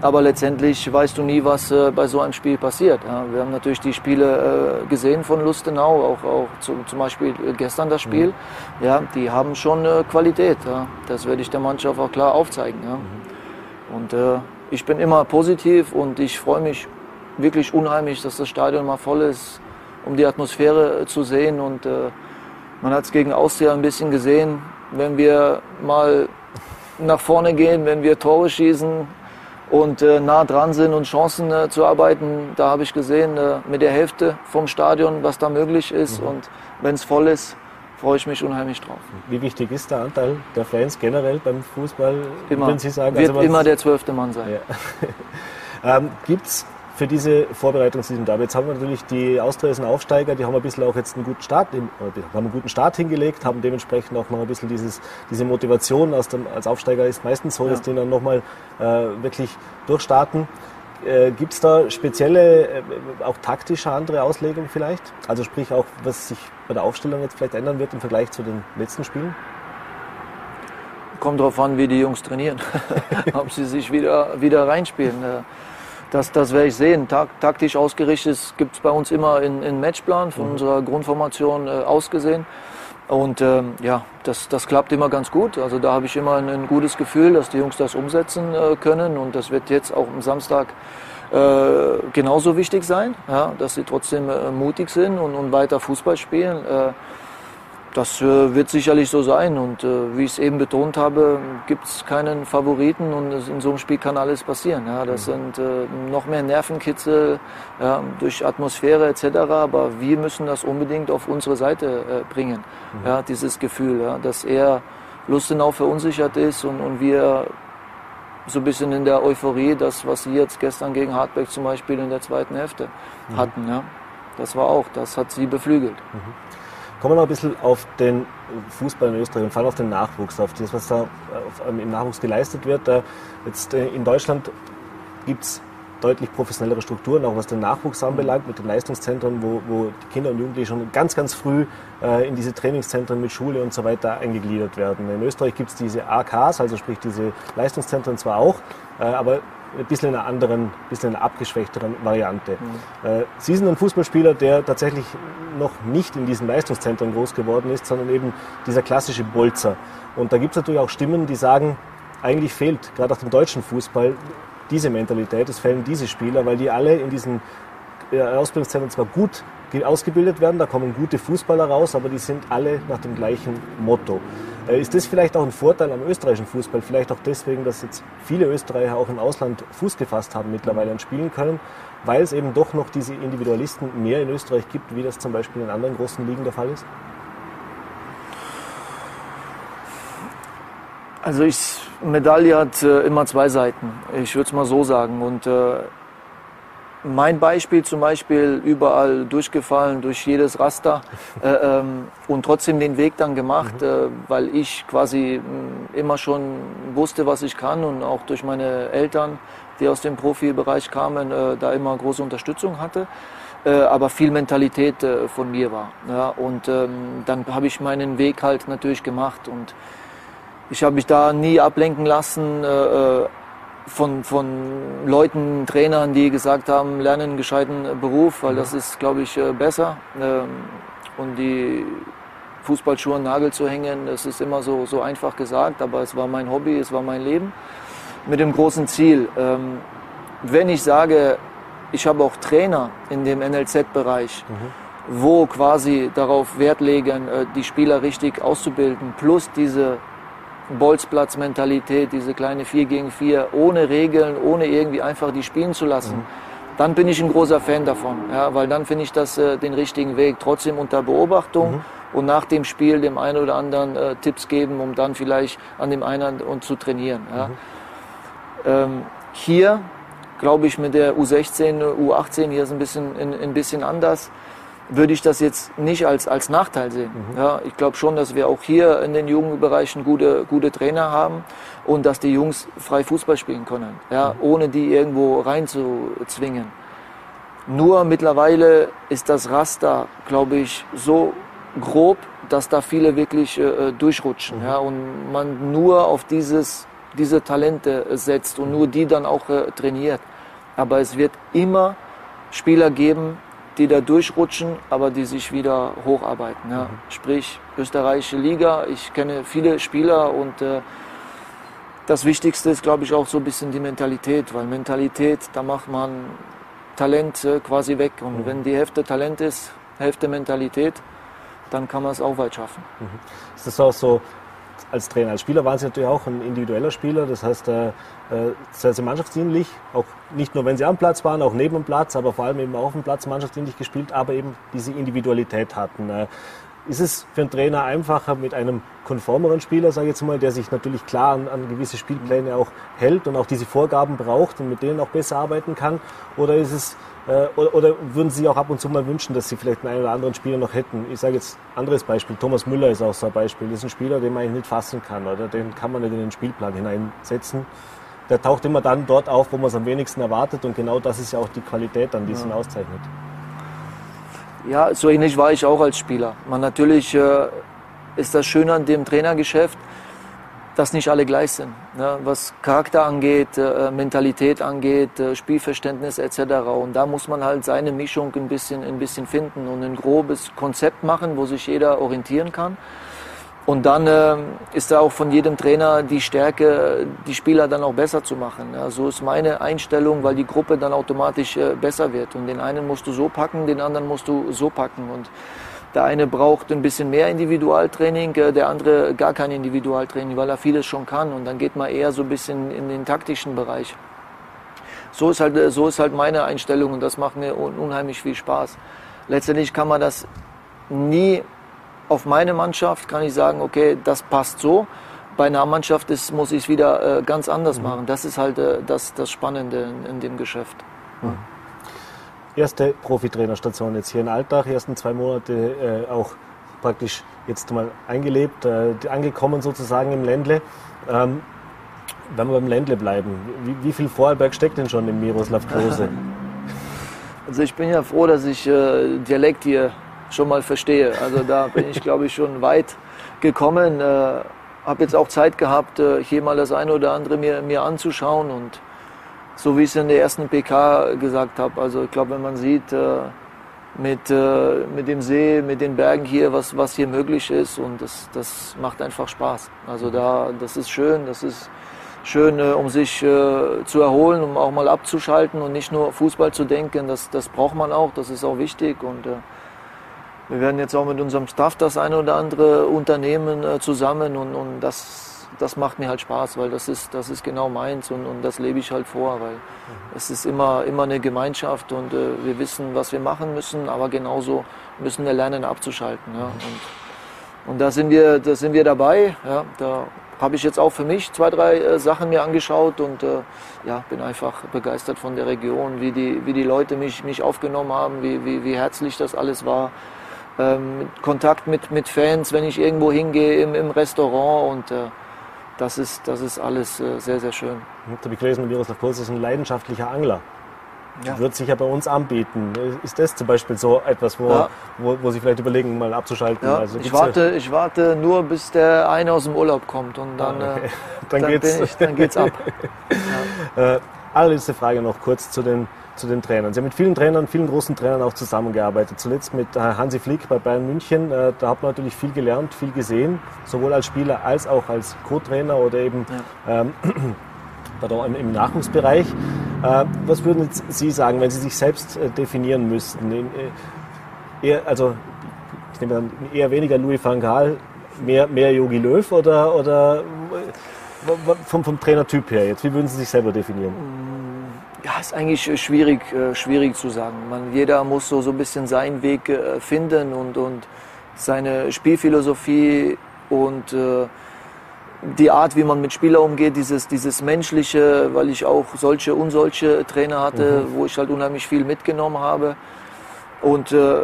Aber letztendlich weißt du nie, was äh, bei so einem Spiel passiert. Ja. Wir haben natürlich die Spiele äh, gesehen von Lustenau, auch, auch zu, zum Beispiel gestern das Spiel. Mhm. Ja, die haben schon äh, Qualität. Ja. Das werde ich der Mannschaft auch klar aufzeigen. Ja. Mhm. Und ich bin immer positiv und ich freue mich wirklich unheimlich, dass das Stadion mal voll ist, um die Atmosphäre zu sehen. Und äh, man hat es gegen Austria ein bisschen gesehen, wenn wir mal nach vorne gehen, wenn wir Tore schießen und äh, nah dran sind und Chancen äh, zu arbeiten, da habe ich gesehen, äh, mit der Hälfte vom Stadion, was da möglich ist. Mhm. Und wenn es voll ist, freue ich mich unheimlich drauf. Wie wichtig ist der Anteil der Fans generell beim Fußball, immer. wenn Sie sagen? Wird also immer der zwölfte Mann sein. Ja. ähm, Gibt es für diese Vorbereitung zu diesem Derby. Jetzt haben wir natürlich die Austria Aufsteiger, die haben ein bisschen auch jetzt einen guten Start, haben einen guten Start hingelegt, haben dementsprechend auch noch ein bisschen dieses, diese Motivation aus dem, als Aufsteiger ist meistens so, ja. dass die dann nochmal äh, wirklich durchstarten. Äh, Gibt es da spezielle, äh, auch taktische andere Auslegungen vielleicht? Also sprich auch, was sich bei der Aufstellung jetzt vielleicht ändern wird im Vergleich zu den letzten Spielen? Kommt darauf an, wie die Jungs trainieren, ob sie sich wieder, wieder reinspielen. Äh, das, das werde ich sehen. taktisch ausgerichtet gibt es bei uns immer einen Matchplan von mhm. unserer Grundformation äh, ausgesehen. Und ähm, ja, das, das klappt immer ganz gut. Also da habe ich immer ein, ein, gutes Gefühl, dass die Jungs das umsetzen äh, können. Und das wird jetzt auch am Samstag äh, genauso wichtig sein, ja, dass sie trotzdem äh, mutig sind und, und weiter Fußball spielen. Äh, das äh, wird sicherlich so sein und äh, wie ich es eben betont habe, gibt es keinen Favoriten und in so einem Spiel kann alles passieren. Ja. Das mhm. sind äh, noch mehr Nervenkitzel ja, durch Atmosphäre etc. Aber wir müssen das unbedingt auf unsere Seite bringen. Mhm. Ja, dieses Gefühl, ja, dass er Lustenau verunsichert ist und, und wir so ein bisschen in der Euphorie, das, was sie jetzt gestern gegen Hartberg zum Beispiel in der zweiten Hälfte mhm. hatten. Ja. Das war auch, das hat sie beflügelt. Mhm. Kommen wir noch ein bisschen auf den Fußball in Österreich und vor allem auf den Nachwuchs, auf das, was da ähm, im Nachwuchs geleistet wird. Jetzt äh, in Deutschland gibt es deutlich professionellere Strukturen, auch was den Nachwuchs anbelangt, mit den Leistungszentren, wo, wo die Kinder und Jugendliche schon ganz, ganz früh äh, in diese Trainingszentren mit Schule und so weiter eingegliedert werden. In Österreich gibt es diese AKs, also sprich diese Leistungszentren zwar auch, äh, aber ein bisschen in einer anderen, bisschen in einer abgeschwächteren Variante. Mhm. Sie sind ein Fußballspieler, der tatsächlich noch nicht in diesen Leistungszentren groß geworden ist, sondern eben dieser klassische Bolzer. Und da gibt es natürlich auch Stimmen, die sagen, eigentlich fehlt gerade auch dem deutschen Fußball diese Mentalität, es fehlen diese Spieler, weil die alle in diesen äh, Ausbildungszentren zwar gut ausgebildet werden, da kommen gute Fußballer raus, aber die sind alle nach dem gleichen Motto. Äh, ist das vielleicht auch ein Vorteil am österreichischen Fußball? Vielleicht auch deswegen, dass jetzt viele Österreicher auch im Ausland Fuß gefasst haben mittlerweile und spielen können, weil es eben doch noch diese Individualisten mehr in Österreich gibt, wie das zum Beispiel in anderen großen Ligen der Fall ist? Also ich, Medaille hat äh, immer zwei Seiten. Ich würde es mal so sagen. Und äh, mein Beispiel zum Beispiel überall durchgefallen durch jedes Raster äh, ähm, und trotzdem den Weg dann gemacht, mhm. äh, weil ich quasi mh, mm, immer schon wusste, was ich kann und auch durch meine Eltern, die aus dem Profibereich kamen, äh, da immer große Unterstützung hatte. Äh, aber viel Mentalität äh, von mir war. Ja, und ähm, dann habe ich meinen Weg halt natürlich gemacht und ich habe mich da nie ablenken lassen äh, von, von Leuten, Trainern, die gesagt haben, lernen einen gescheiten Beruf, weil das ist, glaube ich, äh, besser. Ähm, und die Fußballschuhe an Nagel zu hängen, das ist immer so, so einfach gesagt, aber es war mein Hobby, es war mein Leben mit dem großen Ziel. Ähm, wenn ich sage, ich habe auch Trainer in dem NLZ-Bereich, mhm. wo quasi darauf Wert legen, äh, die Spieler richtig auszubilden, plus diese Bolzplatz-Mentalität, diese kleine 4 gegen 4, ohne Regeln, ohne irgendwie einfach die spielen zu lassen, mhm. dann bin ich ein großer Fan davon. Ja, weil dann finde ich das äh, den richtigen Weg. Trotzdem unter Beobachtung mhm. und nach dem Spiel dem einen oder anderen äh, Tipps geben, um dann vielleicht an dem einen und zu trainieren. Ja. Mhm. Ähm, hier glaube ich mit der U16, U18 hier ist ein bisschen, ein, ein bisschen anders würde ich das jetzt nicht als, als Nachteil sehen. Mhm. Ja, ich glaube schon, dass wir auch hier in den Jugendbereichen gute, gute Trainer haben und dass die Jungs frei Fußball spielen können, ja, mhm. ohne die irgendwo reinzuzwingen. Nur mittlerweile ist das Raster, glaube ich, so grob, dass da viele wirklich äh, durchrutschen mhm. ja, und man nur auf dieses, diese Talente setzt und nur die dann auch äh, trainiert. Aber es wird immer Spieler geben, die da durchrutschen, aber die sich wieder hocharbeiten. Ja. Mhm. Sprich, österreichische Liga, ich kenne viele Spieler und äh, das Wichtigste ist, glaube ich, auch so ein bisschen die Mentalität, weil Mentalität, da macht man Talent äh, quasi weg. Und mhm. wenn die Hälfte Talent ist, Hälfte Mentalität, dann kann man es auch weit schaffen. Mhm. Ist das auch so, als Trainer. Als Spieler waren Sie natürlich auch ein individueller Spieler, das heißt äh, äh, sehr, sehr mannschaftsdienlich, auch nicht nur wenn Sie am Platz waren, auch neben dem Platz, aber vor allem eben auch auf dem Platz mannschaftsdienlich gespielt, aber eben diese Individualität hatten. Äh, ist es für einen Trainer einfacher mit einem konformeren Spieler, sage ich jetzt mal, der sich natürlich klar an, an, gewisse Spielpläne auch hält und auch diese Vorgaben braucht und mit denen auch besser arbeiten kann? Oder ist es oder, oder, würden Sie auch ab und zu mal wünschen, dass Sie vielleicht einen oder anderen Spieler noch hätten? Ich sage jetzt anderes Beispiel. Thomas Müller ist auch so ein Beispiel. Das ist ein Spieler, den man eigentlich nicht fassen kann. Oder den kann man nicht in den Spielplan hineinsetzen. Der taucht immer dann dort auf, wo man es am wenigsten erwartet. Und genau das ist ja auch die Qualität, an die es ihn auszeichnet. Ja, so ähnlich war ich auch als Spieler. Man natürlich äh, ist das Schöne an dem Trainergeschäft, dass nicht alle gleich sind. Ne? Was Charakter angeht, äh, Mentalität angeht, äh, Spielverständnis etc. Und da muss man halt seine Mischung ein bisschen, ein bisschen finden und ein grobes Konzept machen, wo sich jeder orientieren kann. Und dann äh, ist da auch von jedem Trainer die Stärke, die Spieler dann auch besser zu machen. Ja, so ist meine Einstellung, weil die Gruppe dann automatisch äh, besser wird. Und den einen musst du so packen, den anderen musst du so packen. Und der eine braucht ein bisschen mehr Individualtraining, äh, der andere gar kein Individualtraining, weil er vieles schon kann. Und dann geht man eher so ein bisschen in den taktischen Bereich. So ist halt, äh, so ist halt meine Einstellung und das macht mir unheimlich viel Spaß. Letztendlich kann man das nie auf meine Mannschaft, kann ich sagen, okay, das passt so. bei einer Mannschaft ist, muss ich es wieder äh, ganz anders mhm. machen. Das ist halt das, das Spannende in, in dem Geschäft. Mhm. Erste Profitrainerstation jetzt hier in Alltag, ersten zwei Monate äh, auch praktisch jetzt mal eingelebt, äh, angekommen sozusagen im Ländle. Ähm, wenn wir beim Ländle bleiben, wie, wie, viel Vorarlberg steckt denn schon im Miroslav Klose? Also ich bin ja froh, dass ich äh, Dialekt hier schon mal verstehe. Also da bin ich, glaube ich, schon weit gekommen. Äh, habe jetzt auch Zeit gehabt, äh, hier mal das eine oder andere mir, mir anzuschauen und so wie ich es in der ersten PK gesagt habe, also ich glaube, wenn man sieht äh, mit, äh, mit dem See, mit den Bergen hier, was, was hier möglich ist und das, das macht einfach Spaß. Also da, das ist schön, das ist schön, äh, um sich äh, zu erholen, um auch mal abzuschalten und nicht nur Fußball zu denken, das, das braucht man auch, das ist auch wichtig und äh, wir werden jetzt auch mit unserem Staff das eine oder andere unternehmen äh, zusammen und, und das, das macht mir halt Spaß, weil das ist, das ist genau meins und, und das lebe ich halt vor, weil mhm. es ist immer, immer eine Gemeinschaft und äh, wir wissen, was wir machen müssen, aber genauso müssen wir lernen abzuschalten. Ja? Und, und da sind wir, da sind wir dabei. Ja? Da habe ich jetzt auch für mich zwei, drei äh, Sachen mir angeschaut und äh, ja, bin einfach begeistert von der Region, wie die, wie die Leute mich, mich aufgenommen haben, wie, wie, wie herzlich das alles war ähm, Kontakt mit, mit Fans, wenn ich irgendwo hingehe im, im Restaurant und äh, das, ist, das ist alles äh, sehr, sehr schön. Ich habe gelesen, Miroslav Puls ist ein leidenschaftlicher Angler. Ja. Wird sich ja bei uns anbieten. Ist das zum Beispiel so etwas, wo, ja. wo, wo Sie vielleicht überlegen, mal abzuschalten? Ja. Also ich, warte, ich warte nur, bis der eine aus dem Urlaub kommt und dann, ah, okay. äh, dann, dann, geht's. Ich, dann geht's ab. ja. äh, allerletzte Frage noch kurz zu den zu den Trainern. Sie haben mit vielen Trainern, vielen großen Trainern auch zusammengearbeitet. Zuletzt mit äh, Hansi Flick bei Bayern München. Äh, da hat man natürlich viel gelernt, viel gesehen, sowohl als Spieler als auch als Co-Trainer oder eben ja. ähm, im Nachwuchsbereich. Äh, was würden Sie sagen, wenn Sie sich selbst definieren müssten? Eher, also, ich nehme an, eher weniger Louis van Gaal, mehr, mehr Jogi Löw oder, oder vom, vom Trainertyp her jetzt? Wie würden Sie sich selber definieren? Ist eigentlich äh, schwierig, äh, schwierig zu sagen. Man, jeder muss so, so ein bisschen seinen Weg äh, finden und, und seine Spielphilosophie und äh, die Art, wie man mit Spielern umgeht, dieses, dieses Menschliche, weil ich auch solche und solche Trainer hatte, mhm. wo ich halt unheimlich viel mitgenommen habe. Und äh,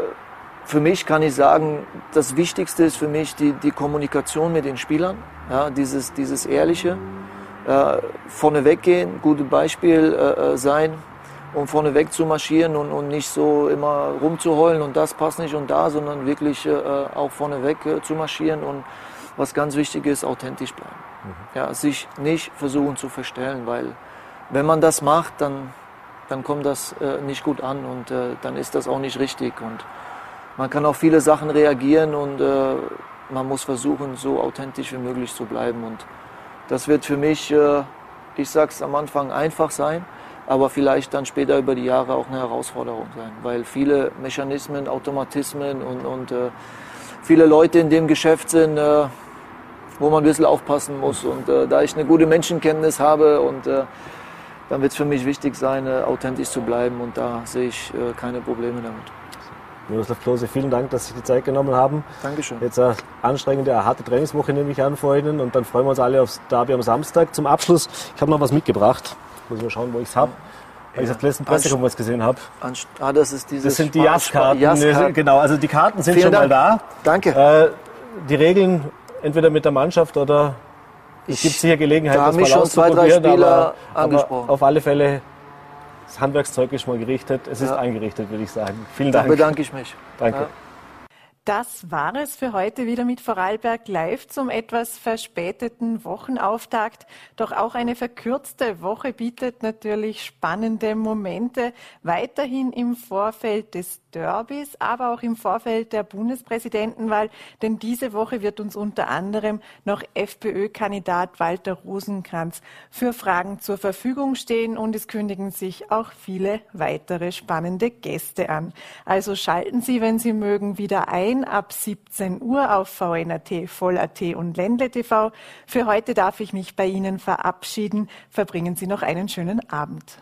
für mich kann ich sagen, das Wichtigste ist für mich die, die Kommunikation mit den Spielern, ja, dieses, dieses Ehrliche äh, vorneweg gehen, gutes Beispiel äh, äh, sein, um vorneweg zu marschieren und, und nicht so immer rumzuheulen und das passt nicht und da, sondern wirklich äh, auch vorneweg äh, zu marschieren und was ganz wichtig ist, authentisch bleiben. Mhm. Ja, sich nicht versuchen zu verstellen, weil wenn man das macht, dann, dann kommt das äh, nicht gut an und äh, dann ist das auch nicht richtig und man kann auf viele Sachen reagieren und äh, man muss versuchen, so authentisch wie möglich zu bleiben und das wird für mich, äh, ich sag's am Anfang, einfach sein, aber vielleicht dann später über die Jahre auch eine Herausforderung sein, weil viele Mechanismen, Automatismen und, und äh, viele Leute in dem Geschäft sind, äh, wo man ein bisschen aufpassen muss. Und äh, da ich eine gute Menschenkenntnis habe und äh, dann wird es für mich wichtig sein, äh, authentisch zu bleiben und da sehe ich keine Probleme damit. Miroslav Klose, vielen Dank, dass Sie sich die Zeit genommen haben. Dankeschön. Jetzt eine anstrengende, eine harte Trainingswoche nehme ich an vor Ihnen und dann freuen wir uns alle aufs Derby am Samstag. Zum Abschluss, ich habe noch was mitgebracht. Muss mal schauen, wo ich es habe. Weil ich auf der letzten Pressekonferenz gesehen habe. Ah, das ist dieses Das sind die Jazzkarten. Genau, also die Karten sind Vielen schon Dank. mal da. Danke. Äh, die Regeln entweder mit der Mannschaft oder es gibt sicher Gelegenheit, da das mal schon zwei, drei Spieler aber, angesprochen. Aber auf alle Fälle das Handwerkszeug ist mal gerichtet. Es ist eingerichtet, würde ich sagen. Vielen Dank. Da bedanke ich mich. Danke. Ja. Das war es für heute wieder mit Vorarlberg Live zum etwas verspäteten Wochenauftakt. Doch auch eine verkürzte Woche bietet natürlich spannende Momente. Weiterhin im Vorfeld des Derbys, aber auch im Vorfeld der Bundespräsidentenwahl. Denn diese Woche wird uns unter anderem noch FPÖ-Kandidat Walter Rosenkranz für Fragen zur Verfügung stehen und es kündigen sich auch viele weitere spannende Gäste an. Also schalten Sie, wenn Sie mögen, wieder ein ab 17 Uhr auf VNAT, Voll.at und Ländle TV. Für heute darf ich mich bei Ihnen verabschieden. Verbringen Sie noch einen schönen Abend.